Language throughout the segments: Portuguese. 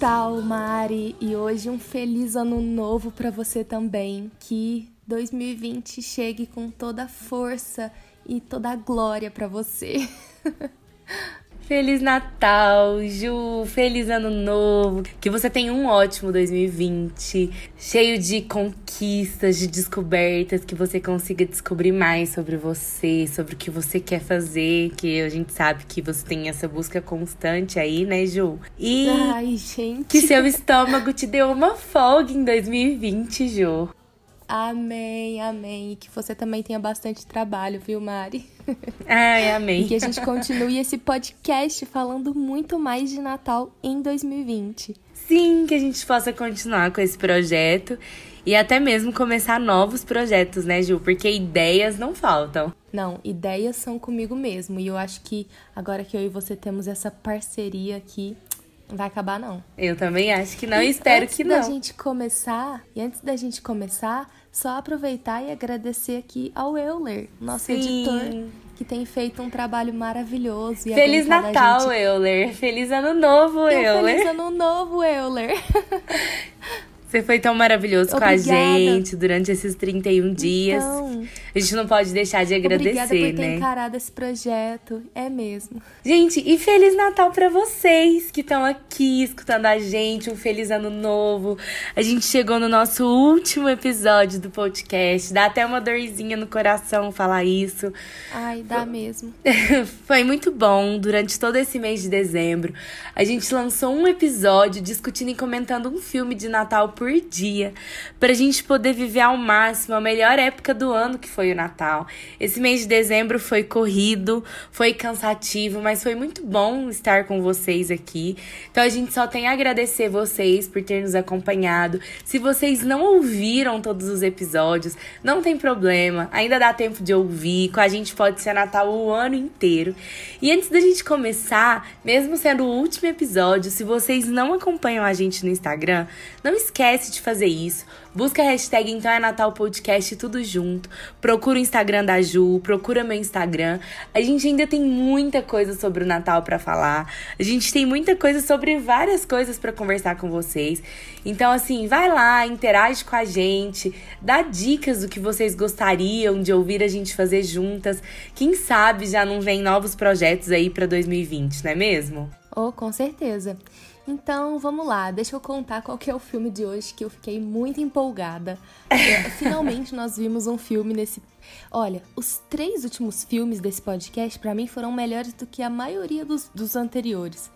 Natal, Mari, e hoje um feliz ano novo para você também. Que 2020 chegue com toda a força e toda a glória para você. Feliz Natal, Ju! Feliz Ano Novo! Que você tenha um ótimo 2020, cheio de conquistas, de descobertas, que você consiga descobrir mais sobre você, sobre o que você quer fazer, que a gente sabe que você tem essa busca constante aí, né, Ju? E Ai, gente. que seu estômago te deu uma folga em 2020, Ju. Amém, amém. E que você também tenha bastante trabalho, viu, Mari? Ai, amém. E que a gente continue esse podcast falando muito mais de Natal em 2020. Sim, que a gente possa continuar com esse projeto e até mesmo começar novos projetos, né, Ju? Porque ideias não faltam. Não, ideias são comigo mesmo. E eu acho que agora que eu e você temos essa parceria aqui, não vai acabar, não. Eu também acho que não e espero que não. Antes da gente começar, e antes da gente começar, só aproveitar e agradecer aqui ao Euler, nosso Sim. editor, que tem feito um trabalho maravilhoso. E Feliz Natal, gente... Euler! Feliz Ano Novo, Euler! Feliz Ano Novo, Euler! Você foi tão maravilhoso Obrigada. com a gente durante esses 31 dias. Então, a gente não pode deixar de agradecer, Obrigada por ter né? encarado esse projeto. É mesmo. Gente, e Feliz Natal para vocês que estão aqui escutando a gente. Um feliz ano novo. A gente chegou no nosso último episódio do podcast. Dá até uma dorzinha no coração falar isso. Ai, dá mesmo. foi muito bom durante todo esse mês de dezembro. A gente lançou um episódio discutindo e comentando um filme de Natal por dia, pra gente poder viver ao máximo a melhor época do ano que foi o Natal. Esse mês de dezembro foi corrido, foi cansativo, mas foi muito bom estar com vocês aqui. Então a gente só tem a agradecer vocês por ter nos acompanhado. Se vocês não ouviram todos os episódios, não tem problema, ainda dá tempo de ouvir. Com a gente pode ser Natal o ano inteiro. E antes da gente começar, mesmo sendo o último episódio, se vocês não acompanham a gente no Instagram, não esquece esquece de fazer isso. Busca a hashtag Então é Natal Podcast tudo junto. Procura o Instagram da Ju, procura meu Instagram. A gente ainda tem muita coisa sobre o Natal para falar. A gente tem muita coisa sobre várias coisas para conversar com vocês. Então, assim, vai lá, interage com a gente, dá dicas do que vocês gostariam de ouvir a gente fazer juntas. Quem sabe já não vem novos projetos aí para 2020, não é mesmo? Oh, com certeza. Então vamos lá, deixa eu contar qual que é o filme de hoje que eu fiquei muito empolgada. É, finalmente nós vimos um filme nesse. Olha, os três últimos filmes desse podcast para mim foram melhores do que a maioria dos, dos anteriores.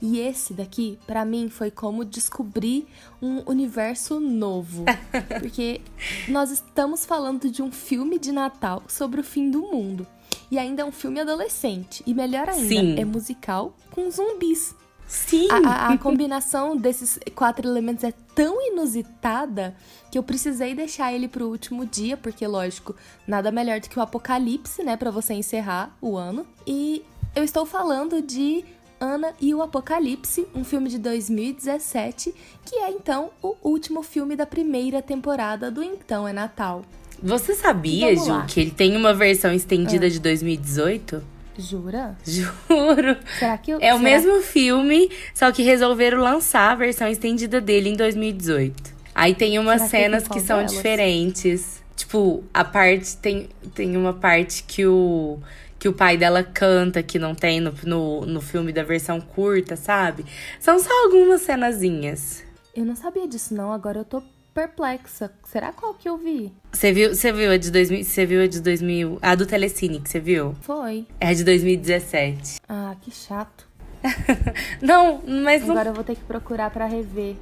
E esse daqui, para mim, foi como descobrir um universo novo. Porque nós estamos falando de um filme de Natal sobre o fim do mundo. E ainda é um filme adolescente. E melhor ainda, Sim. é musical com zumbis. Sim! A, a, a, combinação desses quatro elementos é tão inusitada que eu precisei deixar ele pro último dia, porque, lógico, nada melhor do que o apocalipse, né, para você encerrar o ano. E eu estou falando de Ana e o Apocalipse, um filme de 2017, que é então o último filme da primeira temporada do Então é Natal. Você sabia, Ju, que ele tem uma versão estendida ah. de 2018? Jura? Juro. Será que eu, É o mesmo filme, só que resolveram lançar a versão estendida dele em 2018. Aí tem umas será cenas que, que são delas? diferentes. Tipo, a parte tem tem uma parte que o que o pai dela canta que não tem no, no, no filme da versão curta, sabe? São só algumas cenazinhas. Eu não sabia disso não, agora eu tô perplexa. Será qual que eu vi? Você viu, você viu a de 2000, você viu a de 2000, a do Telecine que você viu? Foi. É a de 2017. Ah, que chato. não, mas Agora não... eu vou ter que procurar para rever.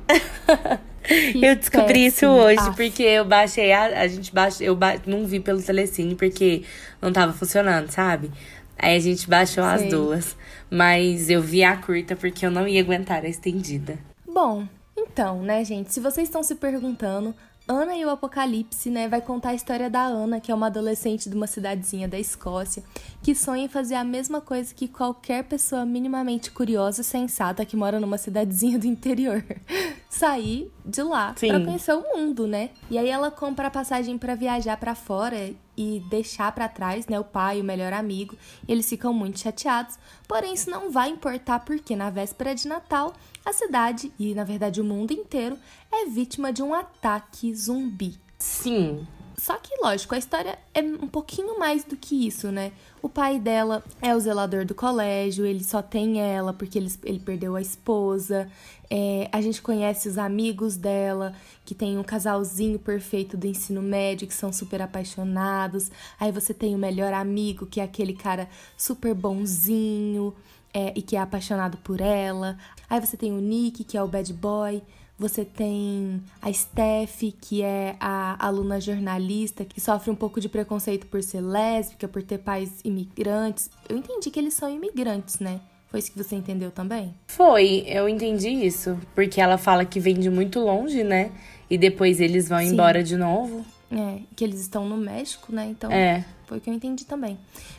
eu descobri isso hoje porque eu baixei a, a gente baixou, eu ba... não vi pelo Telecine porque não tava funcionando, sabe? Aí a gente baixou Sei. as duas, mas eu vi a curta porque eu não ia aguentar a estendida. Bom, então, né, gente, se vocês estão se perguntando, Ana e o Apocalipse, né, vai contar a história da Ana, que é uma adolescente de uma cidadezinha da Escócia, que sonha em fazer a mesma coisa que qualquer pessoa minimamente curiosa e sensata que mora numa cidadezinha do interior. sair de lá para conhecer o mundo, né? E aí ela compra a passagem para viajar para fora e deixar para trás, né, o pai, o melhor amigo. Eles ficam muito chateados. Porém, isso não vai importar porque na véspera de Natal, a cidade e na verdade o mundo inteiro é vítima de um ataque zumbi. Sim. Só que, lógico, a história é um pouquinho mais do que isso, né? O pai dela é o zelador do colégio, ele só tem ela porque ele, ele perdeu a esposa. É, a gente conhece os amigos dela, que tem um casalzinho perfeito do ensino médio, que são super apaixonados. Aí você tem o melhor amigo, que é aquele cara super bonzinho é, e que é apaixonado por ela. Aí você tem o Nick, que é o bad boy. Você tem a Steph, que é a aluna jornalista, que sofre um pouco de preconceito por ser lésbica, por ter pais imigrantes. Eu entendi que eles são imigrantes, né? Foi isso que você entendeu também? Foi, eu entendi isso. Porque ela fala que vem de muito longe, né? E depois eles vão Sim. embora de novo. É, que eles estão no México, né? Então, É. foi o que eu entendi também.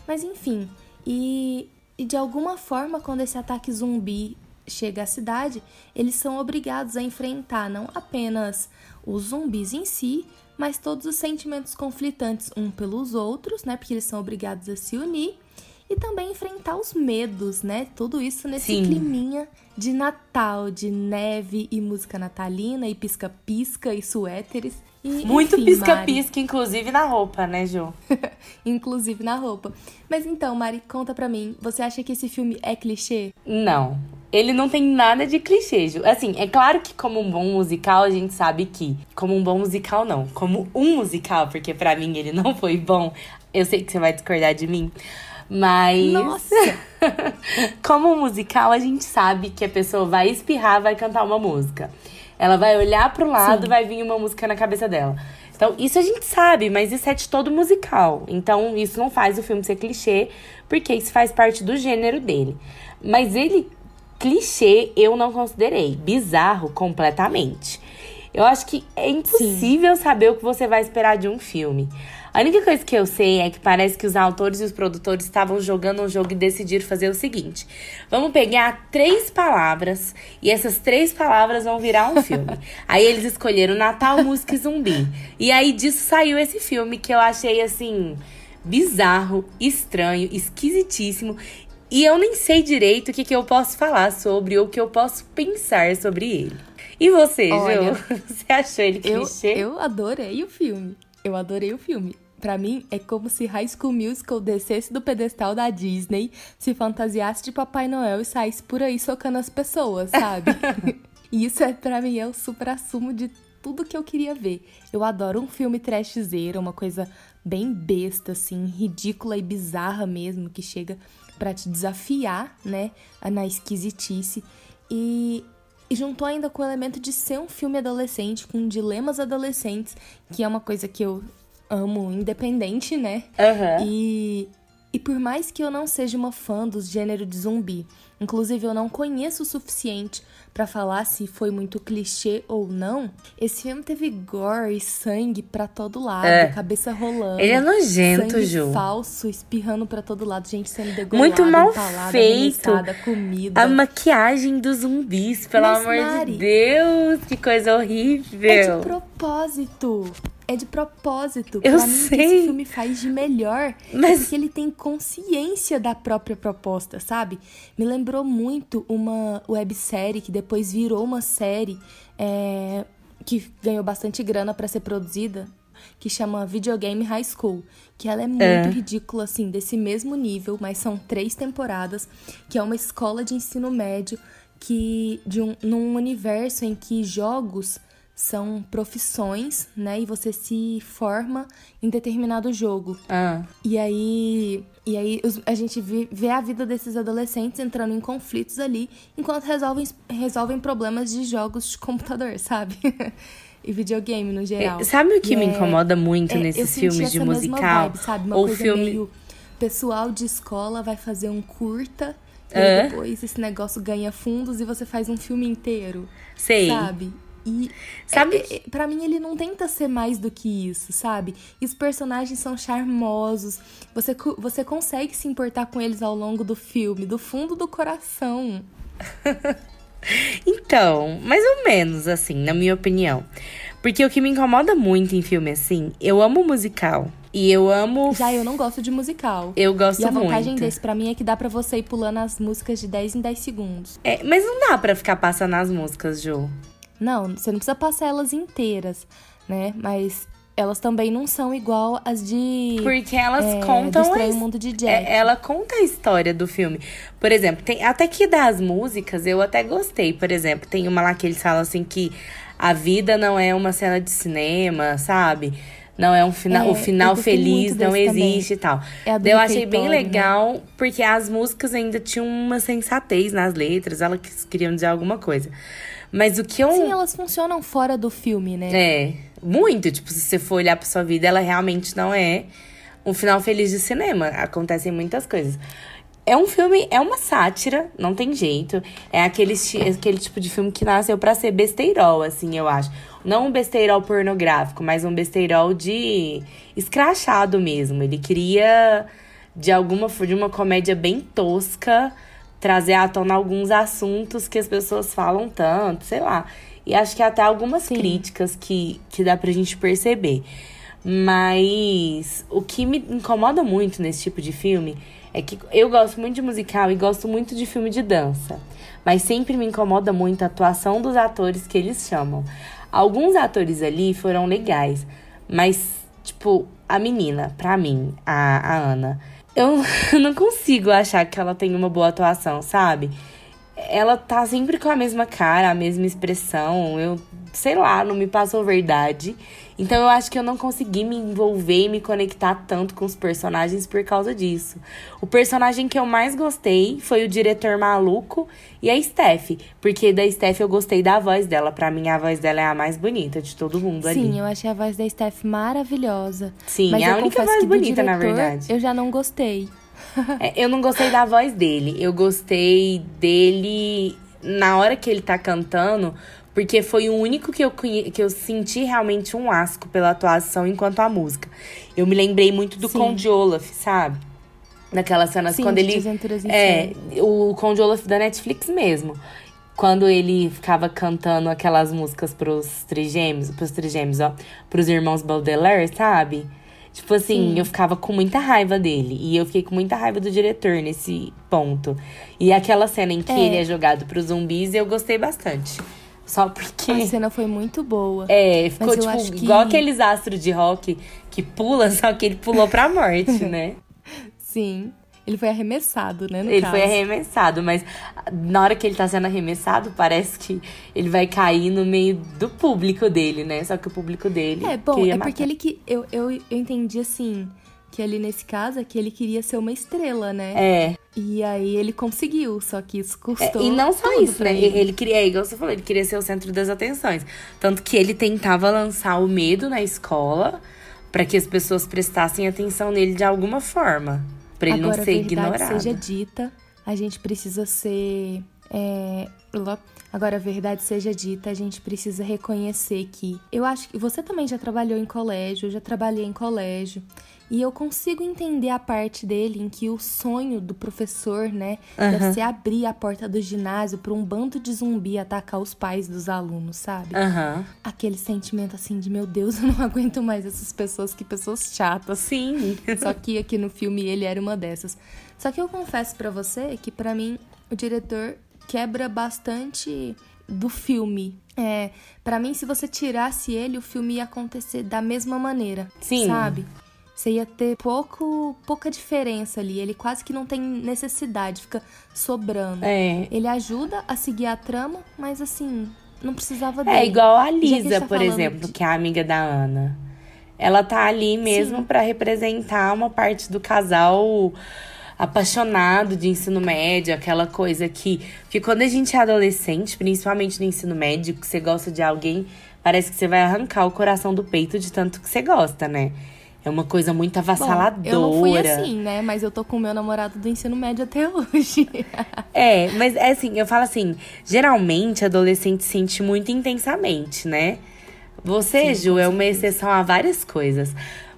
Mas enfim, e, e de alguma forma, quando esse ataque zumbi chega à cidade, eles são obrigados a enfrentar não apenas os zumbis em si, mas todos os sentimentos conflitantes um pelos outros, né? Porque eles são obrigados a se unir. E também enfrentar os medos, né? Tudo isso nesse Sim. climinha de Natal, de neve e música natalina, e pisca-pisca e suéteres. E, Muito pisca-pisca, inclusive na roupa, né, Ju? inclusive na roupa. Mas então, Mari, conta pra mim, você acha que esse filme é clichê? Não. Ele não tem nada de clichê, Ju. Assim, é claro que como um bom musical, a gente sabe que... Como um bom musical, não. Como um musical, porque pra mim ele não foi bom. Eu sei que você vai discordar de mim. Mas... Nossa! como um musical, a gente sabe que a pessoa vai espirrar, vai cantar uma música. Ela vai olhar pro lado, Sim. vai vir uma música na cabeça dela. Então, isso a gente sabe, mas isso é de todo musical. Então, isso não faz o filme ser clichê, porque isso faz parte do gênero dele. Mas ele, clichê, eu não considerei. Bizarro, completamente. Eu acho que é impossível saber o que você vai esperar de um filme. A única coisa que eu sei é que parece que os autores e os produtores estavam jogando um jogo e decidiram fazer o seguinte: vamos pegar três palavras e essas três palavras vão virar um filme. aí eles escolheram Natal, Música e Zumbi. E aí disso saiu esse filme que eu achei assim bizarro, estranho, esquisitíssimo. E eu nem sei direito o que, que eu posso falar sobre ou o que eu posso pensar sobre ele. E você, Olha, Ju? Você achou ele Eu, clichê? eu adorei o filme. Eu adorei o filme. Pra mim, é como se High School Musical descesse do pedestal da Disney, se fantasiasse de Papai Noel e saísse por aí socando as pessoas, sabe? e isso, é, pra mim, é o supra-sumo de tudo que eu queria ver. Eu adoro um filme trashzeiro, uma coisa bem besta, assim, ridícula e bizarra mesmo, que chega pra te desafiar, né, na esquisitice. E e juntou ainda com o elemento de ser um filme adolescente, com dilemas adolescentes, que é uma coisa que eu amo, independente, né? Aham. E, e por mais que eu não seja uma fã dos gênero de zumbi, inclusive eu não conheço o suficiente pra falar se foi muito clichê ou não, esse filme teve gore e sangue pra todo lado, É. cabeça rolando. Ele é nojento, sangue Ju. falso, espirrando pra todo lado, gente sendo degolada, Muito mal feito. comida. A maquiagem dos zumbis, pelo Mas, amor Mari, de Deus, que coisa horrível. É de propósito. É de propósito. Eu pra mim, o que sei. esse filme faz de melhor Mas- é porque ele tem consciência da própria proposta, sabe? Me lembrou muito uma websérie que depois virou uma série é, que ganhou bastante grana pra ser produzida, que chama Videogame High School. Que ela é muito É. ridícula, assim, desse mesmo nível, mas são três temporadas, que é uma escola de ensino médio que de um, num universo em que jogos são profissões, né? E você se forma em determinado jogo. Ah, E aí, e aí a gente vê, a vida desses adolescentes entrando em conflitos ali, enquanto resolvem, resolvem problemas de jogos de computador, sabe? e videogame no geral. É, sabe o que E me é- incomoda muito é, nesses filmes de musical? vibe, sabe? Uma Ou coisa filme. meio pessoal de escola vai fazer um curta e É. depois esse negócio ganha fundos e você faz um filme inteiro, Sei. sabe? E Sabe é, é, pra mim ele não tenta ser mais do que isso, sabe? E os personagens são charmosos. Você, você consegue se importar com eles ao longo do filme, do fundo do coração. Então, mais ou menos assim, na minha opinião. Porque o que me incomoda muito em filme assim, eu amo musical. E eu amo. Já eu não gosto de musical. Eu gosto E a vantagem muito. desse pra mim é que dá pra você ir pulando as músicas de 10 em 10 segundos. É, mas não dá pra ficar passando as músicas, Ju. Não, você não precisa passar elas inteiras, né? Mas elas também não são igual as de. Porque elas é, contam a his- Mundo de Jack. É, ela conta a história do filme. Por exemplo, tem até que das músicas eu até gostei. Por exemplo, tem uma lá que eles falam assim que a vida não é uma cena de cinema, sabe? Não é um final, É, o final feliz não desse também. existe e tal. É eu achei bem né? legal, porque as músicas ainda tinham uma sensatez nas letras, elas queriam dizer alguma coisa. Mas o que eu Sim, elas funcionam fora do filme, né? é, muito. Tipo, se você for olhar pra sua vida, ela realmente não é um final feliz de cinema. Acontecem muitas coisas. É um filme, é uma sátira, não tem jeito. É aquele, aquele tipo de filme que nasceu pra ser besteirol, assim, eu acho. Não um besteirol pornográfico, mas um besteirol de escrachado mesmo. Ele queria, de alguma forma, de uma comédia bem tosca, trazer à tona alguns assuntos que as pessoas falam tanto, sei lá. E acho que até algumas Sim. críticas que, que dá pra gente perceber. Mas o que me incomoda muito nesse tipo de filme é que eu gosto muito de musical e gosto muito de filme de dança. Mas sempre me incomoda muito a atuação dos atores que eles chamam. Alguns atores ali foram legais, mas, tipo, a menina, pra mim, a, a Ana, eu não consigo achar que ela tem uma boa atuação, sabe? Ela tá sempre com a mesma cara, a mesma expressão. Eu, sei lá, não me passou verdade. Então eu acho que eu não consegui me envolver e me conectar tanto com os personagens por causa disso. O personagem que eu mais gostei foi o diretor maluco e a Steph. Porque da Steph eu gostei da voz dela. Pra mim, a voz dela é a mais bonita de todo mundo ali. Sim, eu achei a voz da Steph maravilhosa. Sim, Mas é a única voz bonita, na diretor, verdade. Eu já não gostei. É, eu não gostei da voz dele. Eu gostei dele na hora que ele tá cantando, porque foi o único que eu, que eu senti realmente um asco pela atuação enquanto a música. Eu me lembrei muito do Sim. Conde Olaf, sabe? Naquelas cenas Sim, quando ele. É, o Conde Olaf da Netflix mesmo. Quando ele ficava cantando aquelas músicas pros trigêmeos, pros trigêmeos, ó, pros irmãos Baudelaire, sabe? Tipo assim, Sim. eu ficava com muita raiva dele. E eu fiquei com muita raiva do diretor nesse ponto. E aquela cena em que É. ele é jogado pros zumbis, eu gostei bastante. Só porque. A cena foi muito boa. É, ficou tipo acho que- igual aqueles astros de rock que pula, só que ele pulou pra morte, né? Sim. Ele foi arremessado, né? Ele caso. foi arremessado, mas na hora que ele tá sendo arremessado, parece que ele vai cair no meio do público dele, né? Só que o público dele. É, bom, é matar. porque ele que. Eu, eu, eu entendi assim. Que ali nesse caso é que ele queria ser uma estrela, né? É. E aí ele conseguiu, só que isso É, custou. e não só isso, né? ele. Ele queria, é, igual você falou, ele queria ser o centro das atenções. Tanto que ele tentava lançar o medo na escola pra que as pessoas prestassem atenção nele de alguma forma. Pra ele Agora, não ser a verdade ignorado. seja dita, a gente precisa ser. é. Agora, a verdade seja dita, a gente precisa reconhecer que. Eu acho que você também já trabalhou em colégio, eu já trabalhei em colégio. E eu consigo entender a parte dele em que o sonho do professor, né, deve ser abrir a porta do ginásio para um bando de zumbi atacar os pais dos alunos, sabe? Aham. Aquele sentimento assim de meu Deus, eu não aguento mais essas pessoas, que pessoas chatas. Sim. Só que aqui no filme ele era uma dessas. Só que eu confesso pra você que pra mim o diretor quebra bastante do filme. É, para mim se você tirasse ele, o filme ia acontecer da mesma maneira, Sim. sabe? Você ia ter pouco, pouca diferença ali. Ele quase que não tem necessidade, fica sobrando. É. Ele ajuda a seguir a trama, mas assim, não precisava dele. É igual a Lisa, tá por exemplo, de- que é a amiga da Ana. Ela tá ali mesmo pra representar uma parte do casal apaixonado de ensino médio, aquela coisa que, que quando a gente é adolescente, principalmente no ensino médio, que você gosta de alguém, parece que você vai arrancar o coração do peito de tanto que você gosta, né? É uma coisa muito Bom, avassaladora. eu não fui assim, né? Mas eu tô com o meu namorado do ensino médio até hoje. É, mas é assim, eu falo assim, geralmente adolescente sente muito intensamente, né? Você, Sim, Ju, é uma exceção a várias coisas.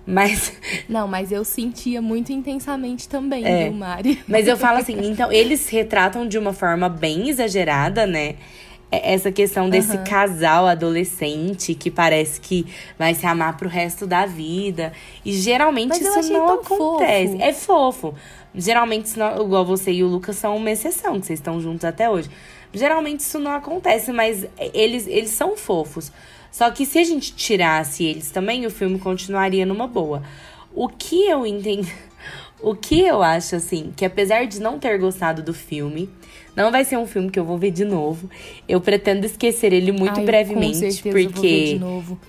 Mas. Não, mas eu sentia muito intensamente também, é. viu, Mari? Mas eu falo assim, então, eles retratam de uma forma bem exagerada, né? Essa questão desse uhum. casal adolescente que parece que vai se amar pro resto da vida. E geralmente Mas isso não acontece. Fofo. É fofo. Geralmente, igual você e o Lucas são uma exceção, que vocês estão juntos até hoje. Geralmente isso não acontece, mas eles, eles são fofos. Só que se a gente tirasse eles também, o filme continuaria numa boa. O que eu entendo. O que eu acho, assim, que apesar de não ter gostado do filme, não vai ser um filme que eu vou ver de novo. Eu pretendo esquecer ele muito Ai, brevemente, porque eu, vou ver de novo.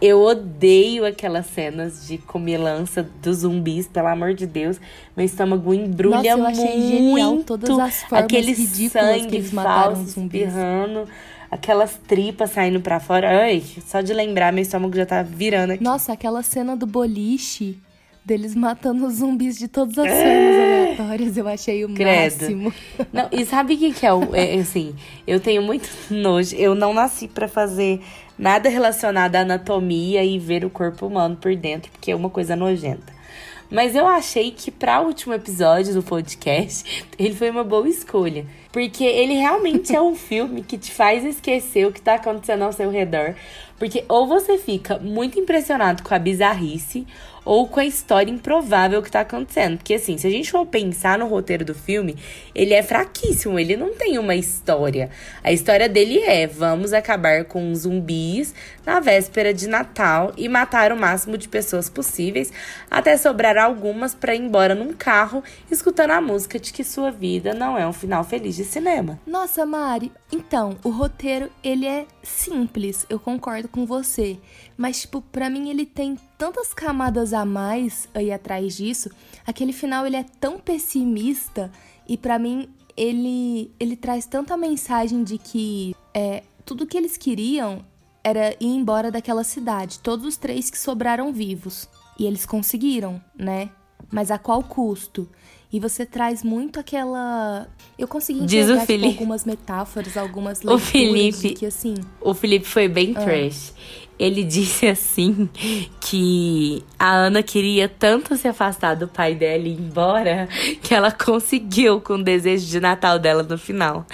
eu odeio aquelas cenas de comilança dos zumbis, pelo amor de Deus. Meu estômago embrulha Nossa, eu achei muito. Genial todas as formas aquele ridículas sangue que eles mataram falso zumbis. espirrando aquelas tripas saindo pra fora. Ai, só de lembrar, meu estômago já tá virando aqui. Nossa, aquela cena do boliche deles matando os zumbis de todas as formas aleatórias, eu achei o Credo. máximo. Não, e sabe o que, que é o. É, assim, eu tenho muito nojo. Eu não nasci para fazer nada relacionado à anatomia e ver o corpo humano por dentro, porque é uma coisa nojenta. Mas eu achei que para o último episódio do podcast, ele foi uma boa escolha. Porque ele realmente é um filme que te faz esquecer o que tá acontecendo ao seu redor. Porque ou você fica muito impressionado com a bizarrice, ou com a história improvável que tá acontecendo. Porque, assim, se a gente for pensar no roteiro do filme, ele é fraquíssimo, ele não tem uma história. A história dele é: vamos acabar com zumbis na véspera de Natal e matar o máximo de pessoas possíveis, até sobrar algumas para ir embora num carro, escutando a música de que sua vida não é um final feliz de cinema. Nossa, Mari, então, o roteiro, ele é simples, eu concordo com você. Mas, tipo, pra mim ele tem tantas camadas a mais aí atrás disso. Aquele final ele é tão pessimista e para mim ele, ele traz tanta mensagem de que é, tudo que eles queriam era ir embora daquela cidade. Todos os três que sobraram vivos. E eles conseguiram, né? Mas a qual custo? E você traz muito aquela. Eu consegui enxergar tipo, Felipe... algumas metáforas, algumas leituras o Felipe, que assim. O Felipe foi bem ah. trash ele disse assim que a Ana queria tanto se afastar do pai dela e ir embora que ela conseguiu com o desejo de Natal dela no final.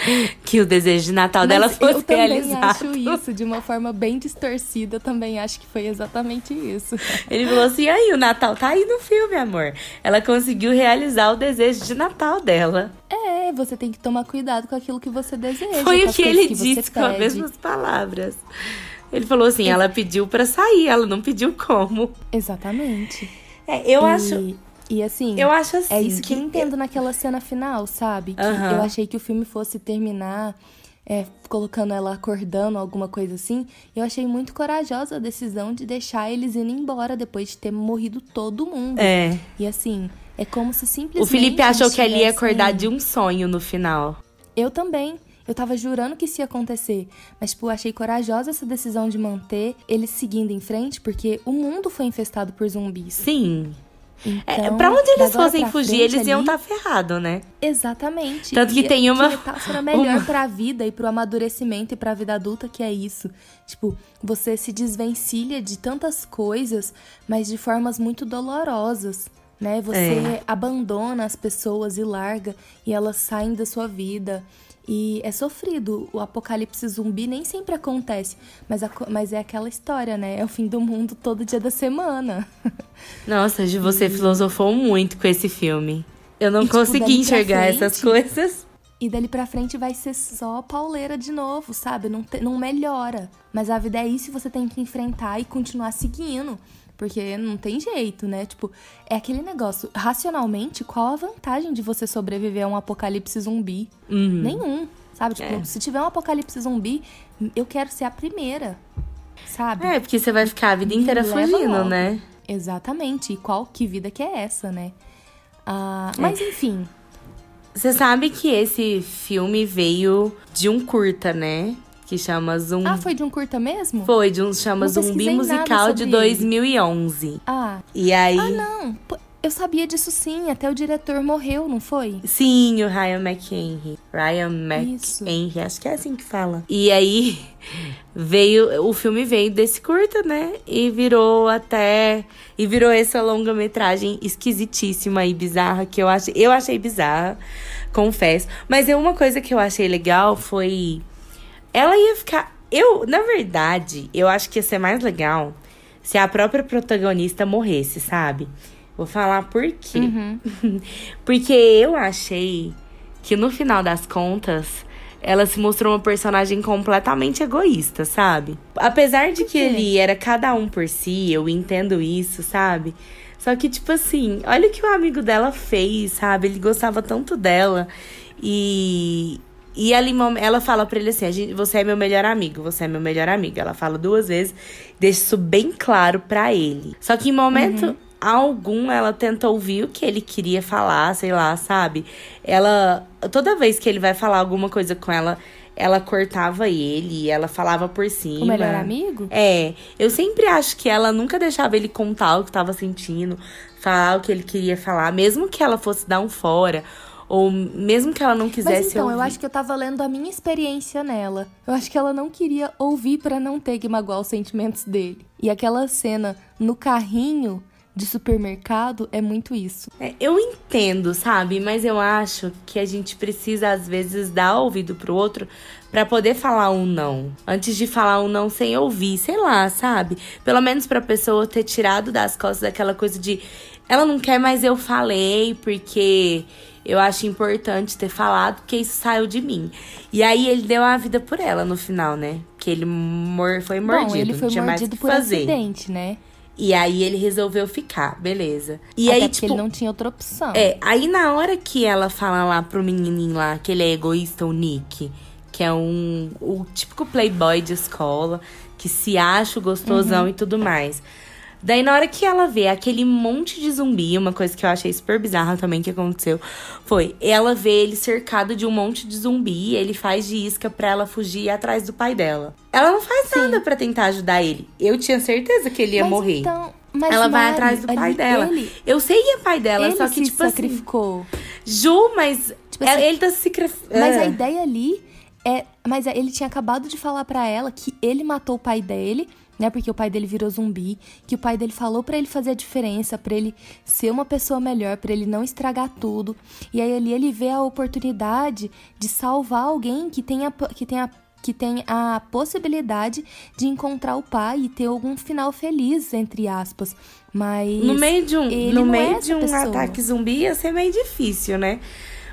Que o desejo de Natal Mas dela fosse realizado. Eu também acho isso de uma forma bem distorcida. Eu também acho que foi exatamente isso. Ele falou assim: aí, o Natal tá aí no filme, amor. Ela conseguiu realizar o desejo de Natal dela. É, você tem que tomar cuidado com aquilo que você deseja. Foi o que ele que disse com as mesmas palavras. Ele falou assim, ela pediu para sair, ela não pediu como. Exatamente. É, eu e, acho. E assim. Eu acho assim. É isso que, que eu entendo naquela cena final, sabe? Que uh -huh. eu achei que o filme fosse terminar. É, colocando ela acordando, alguma coisa assim. Eu achei muito corajosa a decisão de deixar eles indo embora depois de ter morrido todo mundo. É. E assim, é como se simplesmente. O Felipe achou que ele ia acordar de um sonho no final. Eu também. Eu tava jurando que isso ia acontecer, mas tipo, achei corajosa essa decisão de manter eles seguindo em frente, porque o mundo foi infestado por zumbis. Sim. É, então, é, pra onde eles fossem fugir, eles iam estar tá ferrados, né? Exatamente. Tanto que e, tem uma. Que metáfora melhor uma... pra vida e pro amadurecimento e pra vida adulta que é isso. Tipo, você se desvencilha de tantas coisas, mas de formas muito dolorosas. Né? Você é. abandona as pessoas e larga, e elas saem da sua vida. E é sofrido. O apocalipse zumbi nem sempre acontece, mas, a, mas é aquela história, né? É o fim do mundo todo dia da semana. Nossa, você e... filosofou muito com esse filme. Eu não e, tipo, consegui enxergar frente, essas coisas. E dali pra frente vai ser só pauleira de novo, sabe? Não, te, não melhora. Mas a vida é isso e você tem que enfrentar e continuar seguindo. Porque não tem jeito, né? Tipo, é aquele negócio. Racionalmente, qual a vantagem de você sobreviver a um apocalipse zumbi? Uhum. Nenhum. Sabe? Tipo, é. se tiver um apocalipse zumbi, eu quero ser a primeira. Sabe? É, porque você vai ficar a vida inteira fugindo, né? Exatamente. E qual que vida que é essa, né? Ah, é. Mas enfim. Você sabe que esse filme veio de um curta, né? Que chama Zumbi. Ah, foi de um curta mesmo? Foi, de um chama Zumbi Musical de 2011. Ah. E aí. Ah, não. Eu sabia disso sim, até o diretor morreu, não foi? Sim, o Ryan McHenry. Ryan McHenry, acho que é assim que fala. E aí veio, o filme veio desse curta, né? E virou até e virou essa longa-metragem esquisitíssima e bizarra que eu achei, eu achei bizarra, confesso. Mas é uma coisa que eu achei legal foi ela ia ficar, eu, na verdade, eu acho que ia ser mais legal se a própria protagonista morresse, sabe? Vou falar por quê. Uhum. Porque eu achei que no final das contas, ela se mostrou uma personagem completamente egoísta, sabe? Apesar de que ele era cada um por si, eu entendo isso, sabe? Só que, tipo assim, olha o que o amigo dela fez, sabe? Ele gostava tanto dela. E, e ela, ela fala pra ele assim: você é meu melhor amigo, você é meu melhor amigo. Ela fala duas vezes, deixa isso bem claro pra ele. Só que em momento. Uhum algum ela tenta ouvir o que ele queria falar, sei lá, sabe? Ela toda vez que ele vai falar alguma coisa com ela, ela cortava ele, ela falava por cima. O melhor amigo? É. Eu sempre acho que ela nunca deixava ele contar o que tava sentindo, falar o que ele queria falar, mesmo que ela fosse dar um fora. Ou mesmo que ela não quisesse Mas então, ouvir. eu acho que eu tava lendo a minha experiência nela. Eu acho que ela não queria ouvir para não ter que magoar os sentimentos dele. E aquela cena no carrinho de supermercado é muito isso. É, eu entendo, sabe? Mas eu acho que a gente precisa, às vezes, dar ouvido pro outro para poder falar um não. Antes de falar um não sem ouvir, sei lá, sabe? Pelo menos pra pessoa ter tirado das costas aquela coisa de. Ela não quer, mas eu falei, porque eu acho importante ter falado, porque isso saiu de mim. E aí ele deu a vida por ela no final, né? Que ele mor foi mordido. Bom, ele foi não tinha mordido mais por fazer. acidente, né? E aí ele resolveu ficar, beleza. E Até aí, tipo. ele não tinha outra opção. É, aí na hora que ela fala lá pro menininho lá que ele é egoísta, o Nick, que é um o típico playboy de escola, que se acha gostosão uhum. e tudo mais. Daí, na hora que ela vê aquele monte de zumbi, uma coisa que eu achei super bizarra também que aconteceu, foi ela vê ele cercado de um monte de zumbi, ele faz de isca pra ela fugir atrás do pai dela. Ela não faz Sim. nada para tentar ajudar ele. Eu tinha certeza que ele ia mas morrer. Então, mas ela Mari, vai atrás do pai dela. Ele, eu sei que é pai dela, ele só que, tipo sacrificou. assim. Ju, mas tipo assim, ele tá se sacrificando. Mas a ideia ali é. Mas ele tinha acabado de falar para ela que ele matou o pai dele né? Porque o pai dele virou zumbi, que o pai dele falou para ele fazer a diferença, para ele ser uma pessoa melhor, para ele não estragar tudo. E aí ali ele vê a oportunidade de salvar alguém que tenha que tenha que tem a possibilidade de encontrar o pai e ter algum final feliz, entre aspas. Mas no meio de um, no meio é de um pessoa. ataque zumbi ia ser meio difícil, né?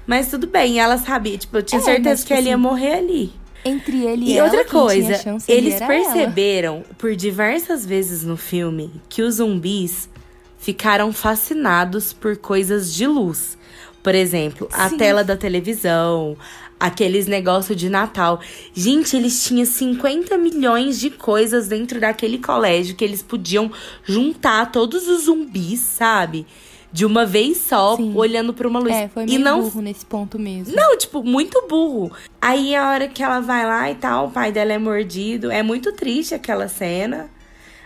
Mas tudo bem, ela sabia, tipo, eu tinha é, certeza mas, que tipo, ele ia assim, morrer ali entre ele e, e ela, outra coisa, eles perceberam ela. por diversas vezes no filme que os zumbis ficaram fascinados por coisas de luz. Por exemplo, Sim. a tela da televisão, aqueles negócios de Natal. Gente, eles tinham 50 milhões de coisas dentro daquele colégio que eles podiam juntar todos os zumbis, sabe? De uma vez só, Sim. olhando para uma luz. É, foi meio e não... burro nesse ponto mesmo. Não, tipo, muito burro. Aí a hora que ela vai lá e tal, o pai dela é mordido. É muito triste aquela cena.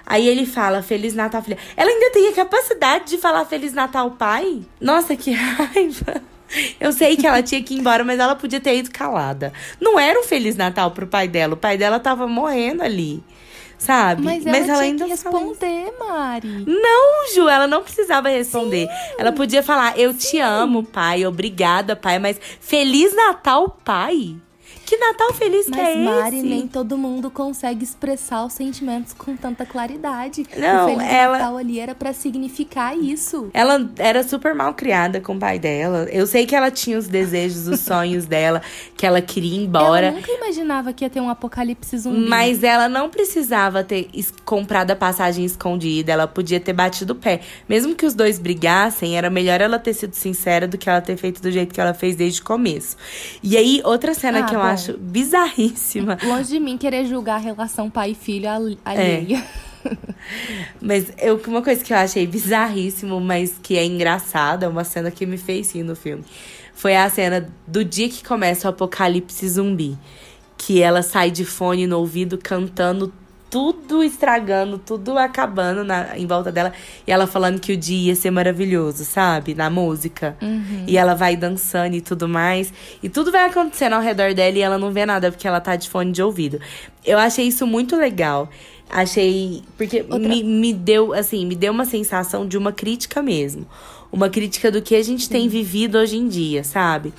Aí ele fala Feliz Natal, filha. Ela ainda tem a capacidade de falar Feliz Natal, pai? Nossa, que raiva. Eu sei que ela tinha que ir embora, mas ela podia ter ido calada. Não era um Feliz Natal pro pai dela. O pai dela tava morrendo ali sabe? Mas ela, Mas ela ainda que responder, Mari. Não, Ju, ela não precisava responder. Sim. Ela podia falar: "Eu Sim. te amo, pai. Obrigada, pai, mas feliz Natal, pai". Que Natal feliz Mas, que é Mari, esse? nem todo mundo consegue expressar os sentimentos com tanta claridade. Não, o feliz ela... Natal ali era para significar isso. Ela era super mal criada com o pai dela. Eu sei que ela tinha os desejos, os sonhos dela, que ela queria ir embora. Ela nunca imaginava que ia ter um apocalipse zumbi. Mas ela não precisava ter comprado a passagem escondida. Ela podia ter batido o pé. Mesmo que os dois brigassem, era melhor ela ter sido sincera do que ela ter feito do jeito que ela fez desde o começo. E aí, outra cena ah, que eu bom. acho acho bizarríssima. Longe de mim querer julgar a relação pai e filho alheia. É. Mas eu, uma coisa que eu achei bizarríssimo, mas que é engraçada, uma cena que me fez rir no filme, foi a cena do dia que começa o apocalipse zumbi. Que ela sai de fone no ouvido cantando tudo estragando, tudo acabando na, em volta dela. E ela falando que o dia ia ser maravilhoso, sabe? Na música. Uhum. E ela vai dançando e tudo mais. E tudo vai acontecendo ao redor dela e ela não vê nada porque ela tá de fone de ouvido. Eu achei isso muito legal. Achei. Porque Outra- me, me deu, assim, me deu uma sensação de uma crítica mesmo. Uma crítica do que a gente tem vivido hoje em dia, sabe?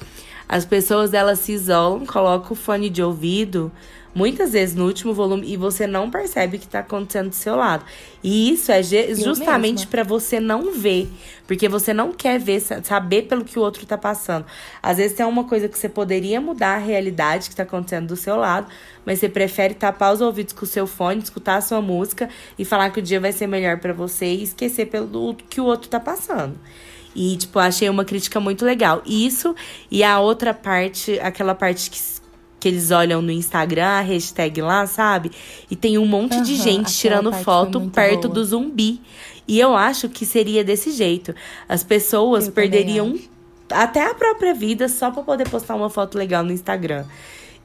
As pessoas, elas se isolam, colocam o fone de ouvido, muitas vezes no último volume, e você não percebe o que tá acontecendo do seu lado. E isso é justamente pra você não ver. Porque você não quer ver, sa- saber pelo que o outro tá passando. Às vezes tem uma coisa que você poderia mudar a realidade que tá acontecendo do seu lado, mas você prefere tapar os ouvidos com o seu fone, escutar a sua música e falar que o dia vai ser melhor pra você e esquecer pelo que o outro tá passando. E, tipo, achei uma crítica muito legal. Isso e a outra parte, aquela parte que, que eles olham no Instagram, a hashtag lá, sabe? E tem um monte de Aham, gente tirando foto perto boa. do zumbi. E eu acho que seria desse jeito. As pessoas Eu perderiam até a própria vida só pra poder postar uma foto legal no Instagram.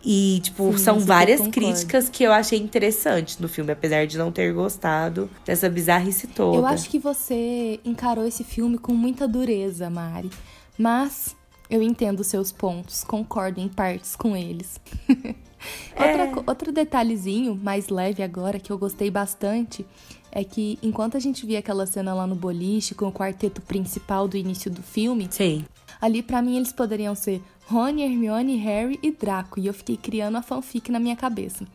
E, tipo, Sim, são várias concordo. críticas que eu achei interessantes no filme, apesar de não ter gostado dessa bizarrice toda. Eu acho que você encarou esse filme com muita dureza, Mari. Mas eu entendo os seus pontos, concordo em partes com eles. Outra co- outro detalhezinho mais leve agora que eu gostei bastante é que enquanto a gente via aquela cena lá no boliche com o quarteto principal do início do filme, Sim. ali pra mim eles poderiam ser Rony, Hermione, Harry e Draco. E eu fiquei criando a fanfic na minha cabeça.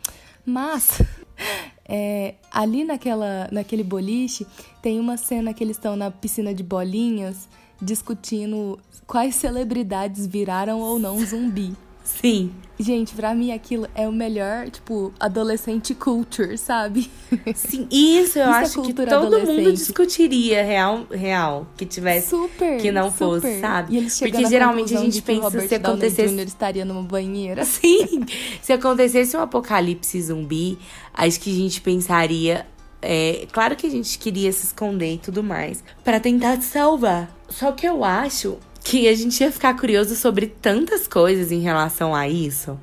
Mas é, ali naquela, naquele boliche tem uma cena que eles estão na piscina de bolinhas discutindo quais celebridades viraram ou não zumbi. Sim. Gente, pra mim aquilo é o melhor, tipo, adolescente culture, sabe? Sim, isso eu Isso é acho que cultura todo mundo discutiria real, real que tivesse. Super. que não super. fosse, sabe? E eles Porque geralmente a gente que pensa Robert se Downey acontecesse- Jr. estaria numa banheira. Sim, se acontecesse um apocalipse zumbi, acho que a gente pensaria. É, claro que a gente queria se esconder e tudo mais, pra tentar te salvar. Só que eu acho que a gente ia ficar curioso sobre tantas coisas em relação a isso.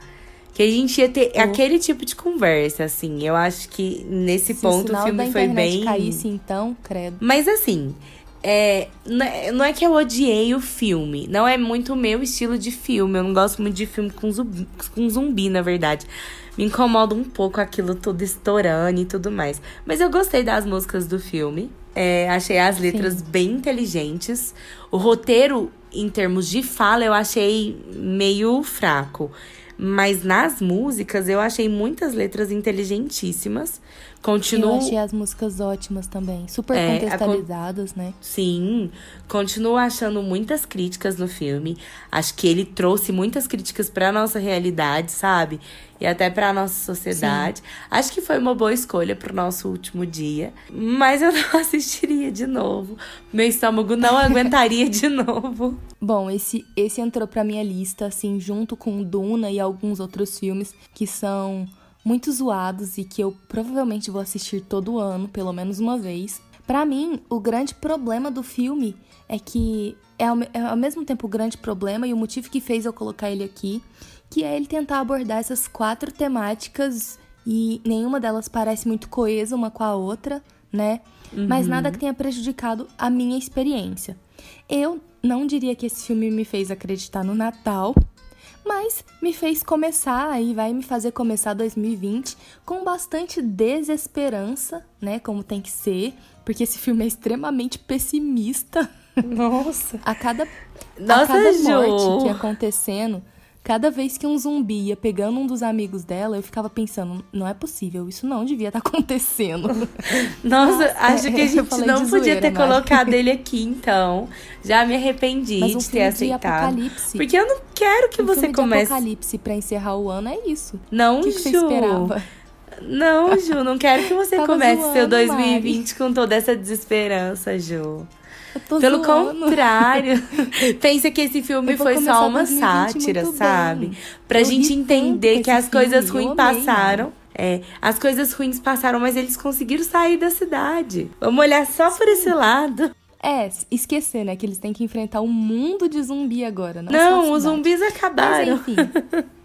Que a gente ia ter Oh. aquele tipo de conversa, assim. Eu acho que nesse Se ponto o o filme foi bem. caísse, então, credo. Mas assim, é, não é- não é que eu odiei o filme. Não é muito o meu estilo de filme. Eu não gosto muito de filme com zumbi, com zumbi, na verdade. Me incomoda um pouco aquilo tudo estourando e tudo mais. Mas eu gostei das músicas do filme. É, achei as letras bem inteligentes. O roteiro, em termos de fala, eu achei meio fraco. Mas nas músicas, eu achei muitas letras inteligentíssimas. Continuo. Eu achei as músicas ótimas também. Super É, a con- contextualizadas, né? Sim, continuo achando muitas críticas no filme. Acho que ele trouxe muitas críticas pra nossa realidade, sabe? E até pra nossa sociedade. Acho que foi uma boa escolha pro nosso último dia. Mas eu não assistiria de novo. Meu estômago não aguentaria de novo. Bom, esse, esse entrou pra minha lista, assim, junto com Duna e alguns outros filmes que são muito zoados e que eu provavelmente vou assistir todo ano, pelo menos uma vez. Pra mim, o grande problema do filme é que é ao, é ao mesmo tempo o grande problema e o motivo que fez eu colocar ele aqui, que é ele tentar abordar essas quatro temáticas e nenhuma delas parece muito coesa uma com a outra, né? Mas nada que tenha prejudicado a minha experiência. Eu não diria que esse filme me fez acreditar no Natal, mas me fez começar e vai me fazer começar 2020 com bastante desesperança, né? Como tem que ser, porque esse filme é extremamente pessimista. Nossa. A cada, Nossa, a cada Ju. morte que acontecendo, cada vez que um zumbi ia pegando um dos amigos dela, eu ficava pensando, não é possível, isso não devia estar acontecendo. Nossa, Nossa, acho que a gente não de podia zoeira, ter Mari. colocado ele aqui, então. Já me arrependi Mas um de ter de aceitado. apocalipse. Porque eu não quero que um você filme de comece. apocalipse pra encerrar o ano é isso. Não, O que, que você esperava? Não, Ju, não quero que você Tava comece seu zoando, 2020 com toda essa desesperança, Ju. Pelo zoando. contrário. Pensa que esse filme foi só uma 2020 sátira, sabe? bem. Pra Eu gente entender que as coisas filme, eu ruins passaram. É, as coisas ruins passaram, mas eles conseguiram sair da cidade. Vamos olhar só por esse lado. É, esquecer, né? Que eles têm que enfrentar um mundo de zumbi agora. Não, Não, os zumbis Mas acabaram. enfim.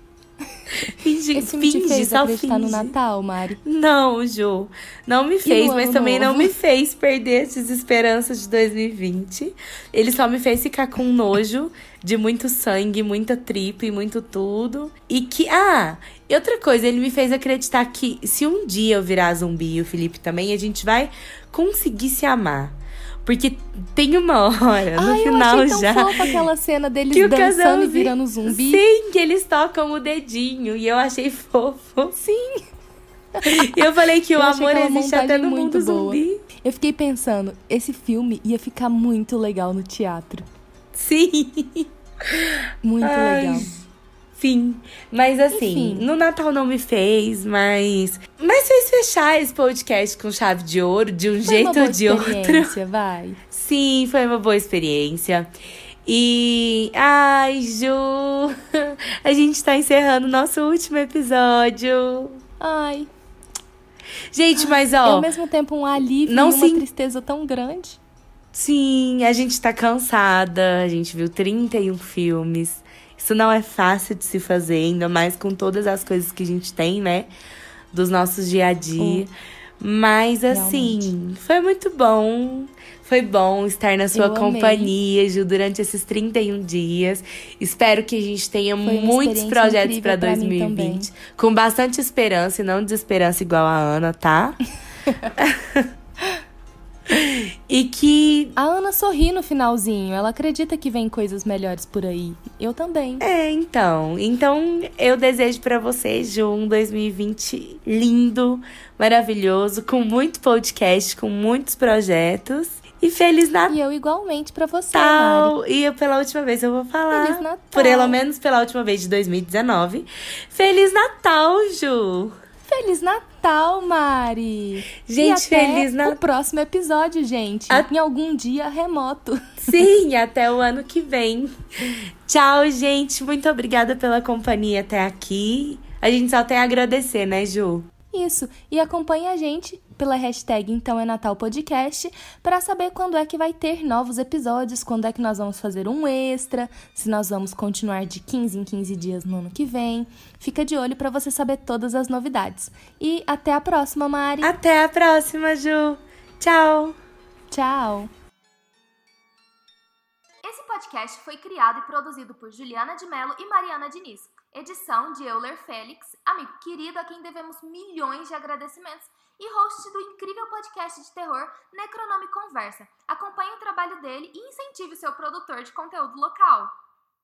Finge, Esse filme te finge, fez só acreditar no finge. Natal, Mari? Não, Ju. Não me fez, mas também não novo? me fez perder essas esperanças de 2020. Ele só me fez ficar com nojo de muito sangue, muita tripa e muito tudo. E que. Ah! E outra coisa, ele me fez acreditar que se um dia eu virar zumbi e o Felipe também, a gente vai conseguir se amar. Porque tem uma hora, no Ai, final eu achei tão já. fofa aquela cena deles Que o dançando e virando zumbi. Sim, que eles tocam o dedinho. E eu achei fofo. Sim. E eu falei que o Eu achei amor existe até no muito mundo boa. zumbi. Eu fiquei pensando, esse filme ia ficar muito legal no teatro. Sim. Muito Ai, legal. Fim. Mas assim, Enfim. no Natal não me fez, mas. Mas fez fechar esse podcast com chave de ouro, de um Foi jeito uma boa ou de outro. vai. Sim, foi uma boa experiência. E. Ai, Ju! A gente tá encerrando o nosso último episódio. Ai, Gente, mas é ó. ao mesmo tempo um alívio não e uma se- tristeza tão grande. Sim, a gente tá cansada. A gente viu 31 filmes. Isso não é fácil de se fazer, ainda mais com todas as coisas que a gente tem, né? Dos nossos dia a dia. Mas assim, foi muito bom. Foi bom estar na sua Eu amei. companhia, Ju, durante esses 31 dias. Espero que a gente tenha muitos projetos para pra mim 2020. Com bastante esperança e não desesperança igual a Ana, tá? e que A Ana sorri no finalzinho. Ela acredita que vem coisas melhores por aí. Eu também. É, então. Então, eu desejo pra vocês, Ju, um 2020 lindo, maravilhoso, com muito podcast, com muitos projetos. E Feliz E eu igualmente pra você, Mari. Natal! E eu, pela última vez eu vou falar. Feliz Natal. Pelo menos pela última vez de 2019. Feliz Natal, Ju! Feliz Natal, Mari! Gente, até Feliz Natal. o próximo episódio, gente. A- Em algum dia remoto. Sim, até o ano que vem. Tchau, gente. Muito obrigada pela companhia até aqui. A gente só tem a agradecer, né, Ju? Isso. E acompanhe a gente pela hashtag Então é Natal Podcast para saber quando é que vai ter novos episódios, quando é que nós vamos fazer um extra, se nós vamos continuar de 15 em 15 dias no ano que vem. Fica de olho para você saber todas as novidades. E até a próxima, Mari. Até a próxima, Ju. Tchau. Tchau. Esse podcast foi criado e produzido por Juliana de Mello e Mariana Diniz. Edição de Euler Félix, amigo querido a quem devemos milhões de agradecimentos, e host do incrível podcast de terror Necronome Conversa. Acompanhe o trabalho dele e incentive seu produtor de conteúdo local.